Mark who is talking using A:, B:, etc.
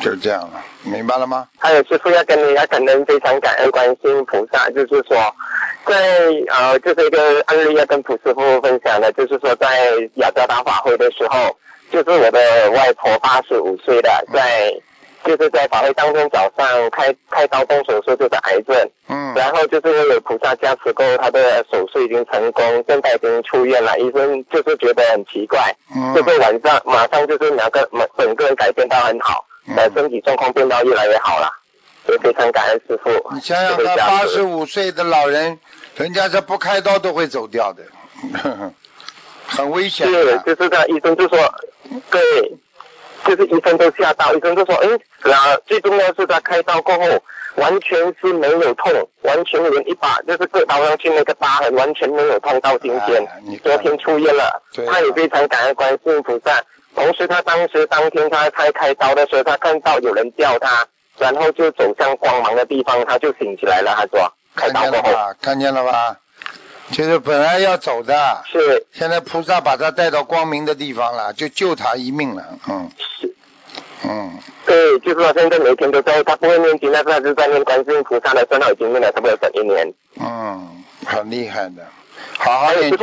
A: 就这样了，明白了吗？
B: 还有师傅要跟你要感恩，非常感恩观世音菩萨，就是说，在呃，就是一个案例要跟普师傅分享的，就是说在雅加达法会的时候，就是我的外婆八十五岁了，在就是在法会当天早上开开刀动手术，就是癌症，
A: 嗯。
B: 然后就是因为有菩萨加持过后，她的手术已经成功，现在已经出院了，医生就是觉得很奇怪，
A: 嗯。
B: 就是晚上马上就是两个整个人改变到很好，
A: 嗯
B: 呃，身体状况变到越来越好了，也非常感恩师傅。
A: 你想想看，八十五岁的老人，人家这不开刀都会走掉的，很危险
B: 是，
A: 的。
B: 就是他，医生就说，对，就是医生都吓到，医生就说，哎，啊，最重要是他开刀过后，完全是没有痛，完全连一把就是割刀上去那个疤痕完全没有痛到今天，昨天出院了他也非常感恩观世音菩萨。同时，他当时当天他开开刀的时候，他看到有人叫他，然后就走向光芒的地方，他就醒起来了。他说，开
A: 看
B: 刀过后
A: 见了吧？看见了吧？就是本来要走的，
B: 是
A: 现在菩萨把他带到光明的地方了，就救他一命了。嗯
B: 是。
A: 嗯，
B: 对，就是说现在每天都在，他不会念经，但是他是在念观世音菩萨的圣号，已经念了差不多整一年。
A: 嗯，很厉害的，好好念经